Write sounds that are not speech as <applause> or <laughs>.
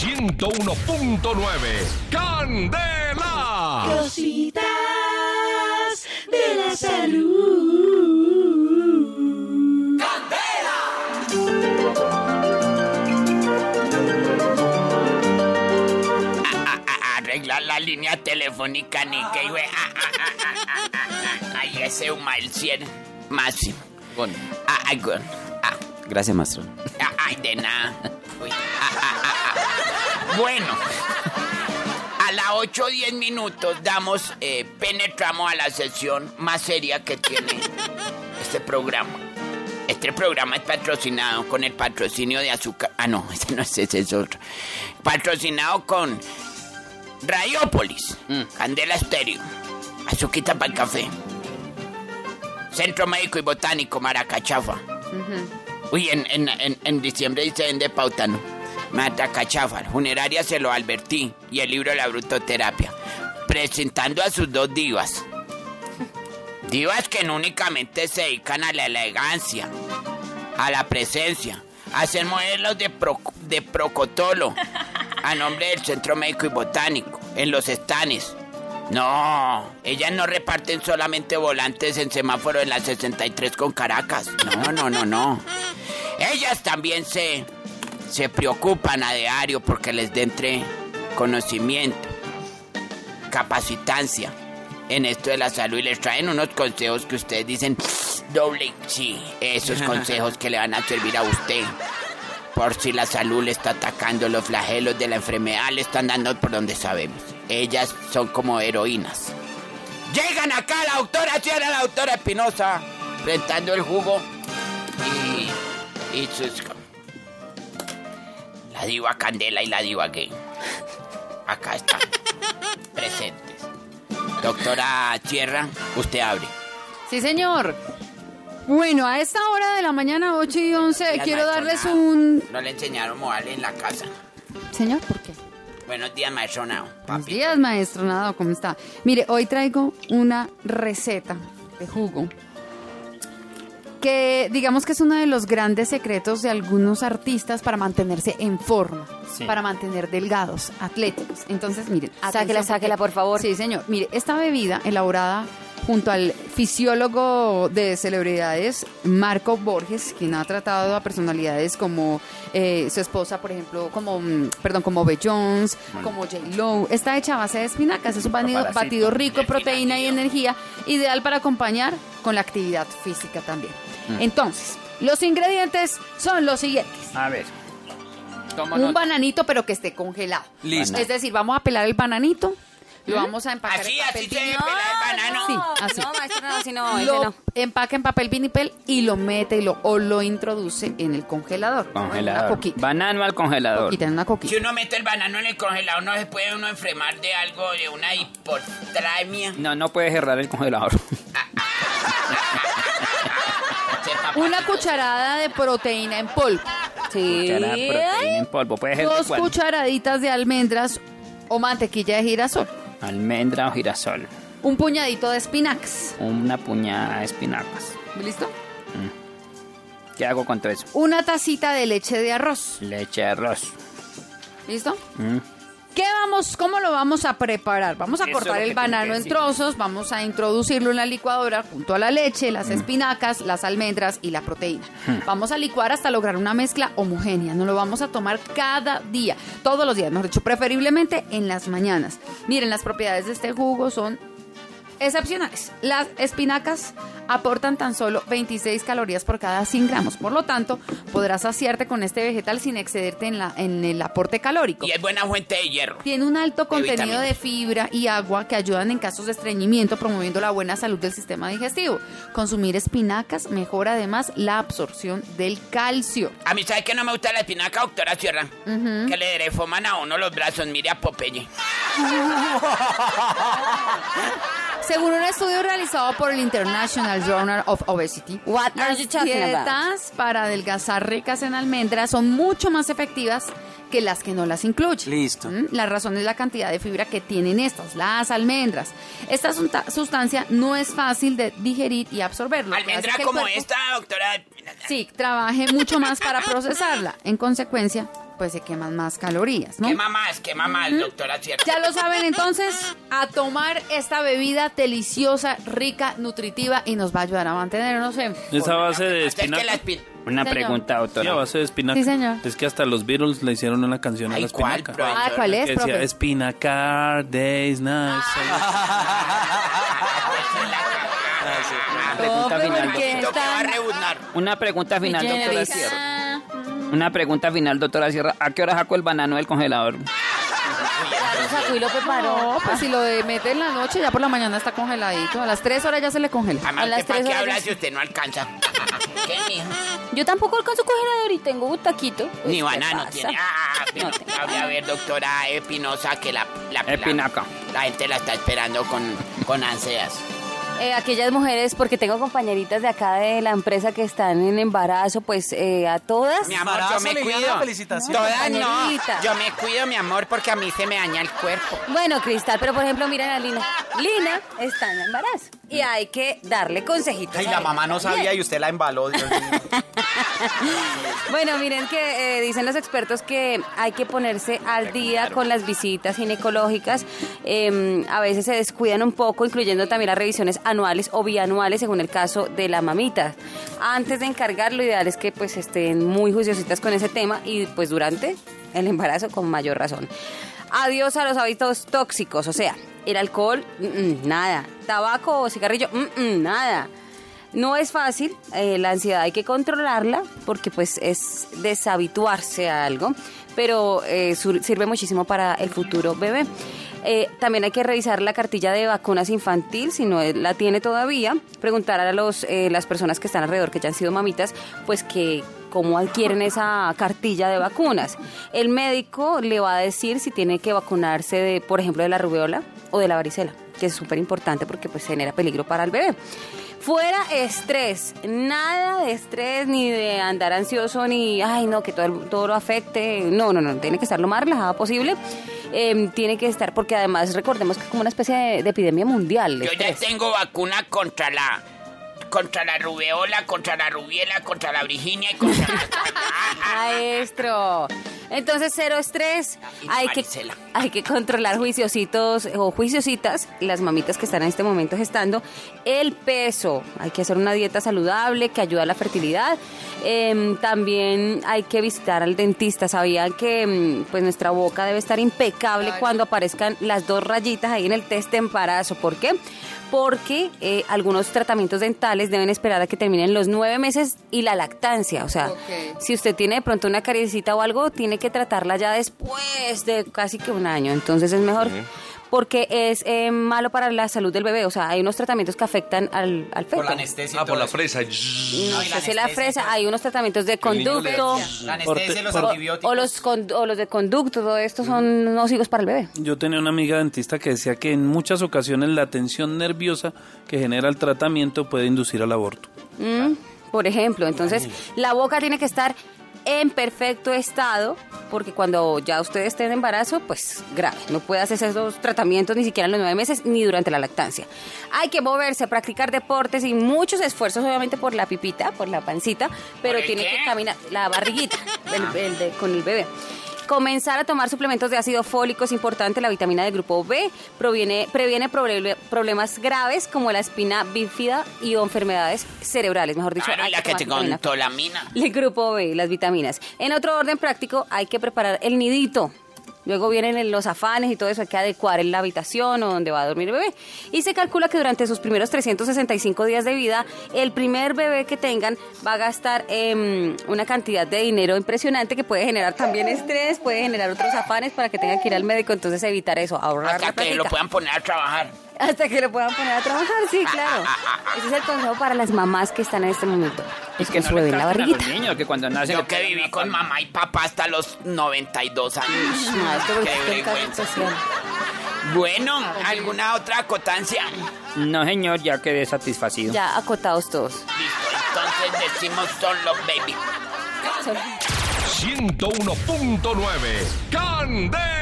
101.9. ¡Candela! Cositas de la salud. arreglar la línea telefónica ni que güey. Ah, ah, ah, ah, ah, ah. Ay, ese huma el 100 máximo. Ah, ay, güey. Ah, Gracias, maestro. ah, ay, de nada. Uy, ah, ah, ah, ah. Bueno, a las 8 o 10 minutos damos, eh, penetramos a la sesión más seria que tiene este programa. Este programa es patrocinado con el patrocinio de azúcar. Ah, no, ese no es ese, es otro. Patrocinado con Radiópolis, Candela Estéreo, Azuquita para el café, Centro Médico y Botánico Maracachafa. Uy, en, en, en, en diciembre dice en de Pautano. Matacachafa, funeraria se lo advertí y el libro La Brutoterapia. Presentando a sus dos divas. Divas que no únicamente se dedican a la elegancia, a la presencia, a hacer modelos de, pro- de procotolo a nombre del Centro Médico y Botánico, en los estanes. No, ellas no reparten solamente volantes en semáforo en la 63 con Caracas. No, no, no, no. Ellas también se, se preocupan a diario porque les entre conocimiento, capacitancia en esto de la salud y les traen unos consejos que ustedes dicen doble, sí, esos <laughs> consejos que le van a servir a usted. Por si la salud le está atacando, los flagelos de la enfermedad le están dando por donde sabemos. Ellas son como heroínas. Llegan acá la doctora Sierra, la doctora Espinosa, rentando el jugo y, y sus... La diva Candela y la diva Gay. Acá están, <laughs> presentes. Doctora Sierra, usted abre. Sí, señor. Bueno, a esta hora de la mañana, 8 y 11, Días, quiero maestro, darles nada. un... No le enseñaron modal en la casa. Señor, ¿por qué? Buenos días, maestro Nao. Buenos días, maestro Nado, ¿cómo está? Mire, hoy traigo una receta de jugo que digamos que es uno de los grandes secretos de algunos artistas para mantenerse en forma, Sí. para mantener delgados, atléticos. Entonces, miren, Sáquela, atención, sáquela, por favor. Sí, señor. Mire, esta bebida elaborada junto al fisiólogo de celebridades Marco Borges, quien ha tratado a personalidades como eh, su esposa, por ejemplo, como mm, perdón, como B. Jones, como J. Lo. Está hecha a base de espinacas, es un batido rico en proteína y energía, ideal para acompañar con la actividad física también. Entonces, los ingredientes son los siguientes. A ver. Un nota. bananito, pero que esté congelado. Listo. Es decir, vamos a pelar el bananito, lo vamos a empacar Así, en así se vinipel. pelar el banano. Sí, así. No, maestro, no, así no, Lo no. empaca en papel vinipel y lo mete y lo, o lo introduce en el congelador. Una Congelador. coquita. Banano al congelador. Coquita, en una coquita. Si uno mete el banano en el congelador, no se puede uno enfermar de algo, de una hipotermia. No, no puedes cerrar el congelador. Una cucharada de proteína en polvo. Sí. Cucharada de proteína en polvo. Puede ser de Dos cuál. cucharaditas de almendras o mantequilla de girasol. Almendra o girasol. Un puñadito de espinacas. Una puñada de espinacas. ¿Listo? ¿Qué hago con todo eso? Una tacita de leche de arroz. Leche de arroz. ¿Listo? Mm. ¿Qué vamos, cómo lo vamos a preparar? Vamos a Eso cortar el banano en trozos, vamos a introducirlo en la licuadora junto a la leche, las espinacas, las almendras y la proteína. Vamos a licuar hasta lograr una mezcla homogénea. No lo vamos a tomar cada día, todos los días, mejor dicho, preferiblemente en las mañanas. Miren, las propiedades de este jugo son excepcionales. Las espinacas aportan tan solo 26 calorías por cada 100 gramos. Por lo tanto, podrás saciarte con este vegetal sin excederte en, la, en el aporte calórico. Y es buena fuente de hierro. Tiene un alto contenido de fibra y agua que ayudan en casos de estreñimiento, promoviendo la buena salud del sistema digestivo. Consumir espinacas mejora además la absorción del calcio. A mí, ¿sabe que no me gusta la espinaca, doctora Sierra? Que le deforman a uno los brazos. Mire a Popeye. <laughs> Según un estudio realizado por el International Journal of Obesity, What are las dietas para adelgazar ricas en almendras son mucho más efectivas que las que no las incluyen. Listo. ¿Mm? La razón es la cantidad de fibra que tienen estas, las almendras. Esta sustancia no es fácil de digerir y absorber. lo que hace Almendra como cuerpo- esta, doctora. Sí, trabaje mucho más para <laughs> procesarla. En consecuencia, pues se queman más calorías, ¿no? Quema más, quema más, doctora Sierra. Ya lo saben <laughs> entonces, a tomar esta bebida deliciosa, rica, nutritiva y nos va a ayudar a mantener, no sé. Esa base de espinaca. espina... Una Señor. pregunta, Sí, a doctora. base de espinaca. Sí, señor. Es que hasta los Beatles le hicieron una canción a la ¿cuál, espinaca. profe? Ah, ¿cuál es, que decía, days, nights. <laughs> Una pregunta final, ¿por qué Esto que va a están- rebuznar. Una pregunta final, doctora. Una pregunta final, doctora Sierra. ¿A qué hora saco el banano del congelador? Sacó y lo preparó. No, pues si lo de mete en la noche, ya por la mañana está congeladito. A las 3 horas ya se le congela. Además, A las ¿usted para tres qué horas habla si usted no alcanza? <laughs> ¿Qué, mija? Yo tampoco alcanzo congelador y tengo un taquito. Pues, Ni ¿qué banano tiene. Ah, No tengo. a ver, doctora Espinosa, que la, la, la- Espinaca. la gente la está esperando con, con ansias. Eh, aquellas mujeres, porque tengo compañeritas de acá de la empresa que están en embarazo, pues eh, a todas. Mi amor, yo me cuido. felicitaciones. Todas no. Compañerita. Yo me cuido, mi amor, porque a mí se me daña el cuerpo. Bueno, Cristal, pero por ejemplo, miren a Lina. Lina está en embarazo y hay que darle consejitos. Ay, a la ella mamá no sabía y usted la embaló, Dios mío. <laughs> Bueno, miren que eh, dicen los expertos que hay que ponerse al día con las visitas ginecológicas. Eh, a veces se descuidan un poco, incluyendo también las revisiones anuales o bianuales, según el caso de la mamita. Antes de encargar, lo ideal es que pues estén muy juiciositas con ese tema y pues durante el embarazo con mayor razón. Adiós a los hábitos tóxicos, o sea, el alcohol, nada. Tabaco o cigarrillo, nada. No es fácil, eh, la ansiedad hay que controlarla porque pues es deshabituarse a algo, pero eh, sirve muchísimo para el futuro bebé. Eh, también hay que revisar la cartilla de vacunas infantil, si no la tiene todavía, preguntar a los, eh, las personas que están alrededor, que ya han sido mamitas, pues que cómo adquieren esa cartilla de vacunas. El médico le va a decir si tiene que vacunarse de, por ejemplo, de la rubiola o de la varicela, que es súper importante porque pues genera peligro para el bebé. Fuera estrés, nada de estrés ni de andar ansioso ni, ay no, que todo, todo lo afecte. No, no, no, tiene que estar lo más relajada posible. Em, tiene que estar, porque además recordemos que es como una especie de, de epidemia mundial. Yo ya tengo vacuna contra la contra la rubeola, contra la rubiela, contra la virginia y contra la... <laughs> Maestro. Entonces, cero estrés. Hay que, hay que controlar juiciositos o juiciositas, las mamitas que están en este momento gestando, el peso. Hay que hacer una dieta saludable que ayuda a la fertilidad. Em, también hay que visitar al dentista. Sabían que em, pues nuestra boca debe estar impecable cuando aparezcan las dos rayitas ahí en el test de embarazo. ¿Por qué? Porque eh, algunos tratamientos dentales deben esperar a que terminen los nueve meses y la lactancia. O sea, si usted tiene de pronto una cariecita o algo, tiene que tratarla ya después de casi que un año. Entonces es mejor porque es eh, malo para la salud del bebé. O sea, hay unos tratamientos que afectan al, al feto. Por la anestesia. Ah, por la fresa. No No, y sé la si la anestesia, fresa, hay unos tratamientos de conducto. La anestesia, te- los por- antibióticos. O los, con- o los de conducto, todo esto son nocivos para el bebé. Yo tenía una amiga dentista que decía que en muchas ocasiones la tensión nerviosa que genera el tratamiento puede inducir al aborto. Mm, Por ejemplo, entonces la boca tiene que estar en perfecto estado, porque cuando ya usted esté en embarazo, pues grave, no puede hacerse esos tratamientos ni siquiera en los nueve meses ni durante la lactancia. Hay que moverse, practicar deportes y muchos esfuerzos, obviamente por la pipita, por la pancita, pero tiene qué? que caminar, la barriguita el- el de- con el bebé. Comenzar a tomar suplementos de ácido fólico es importante. La vitamina del grupo B proviene, previene proble- problemas graves como la espina bífida y o enfermedades cerebrales. Mejor dicho, Claro, la que te contó la mina. El grupo B, las vitaminas. En otro orden práctico, hay que preparar el nidito. Luego vienen los afanes y todo eso, hay que adecuar en la habitación o donde va a dormir el bebé. Y se calcula que durante sus primeros 365 días de vida, el primer bebé que tengan va a gastar em, una cantidad de dinero impresionante que puede generar también estrés, puede generar otros afanes para que tengan que ir al médico. Entonces evitar eso, ahorrar Hasta la que lo puedan poner a trabajar. <laughs> Hasta que lo puedan poner a trabajar, sí, claro. Ese es el consejo para las mamás que están en este momento. Y Pues que con no le la canten a los barriguita. niños, que cuando nacen... Yo que viví con mamá y papá hasta los 92 años. Maestro, porque Qué es vergüenza. Bueno, ¿alguna otra acotancia? No, señor, ya quedé satisfacido. Ya acotados todos. Listo, entonces decimos solo baby. 101.9. ¡Candela!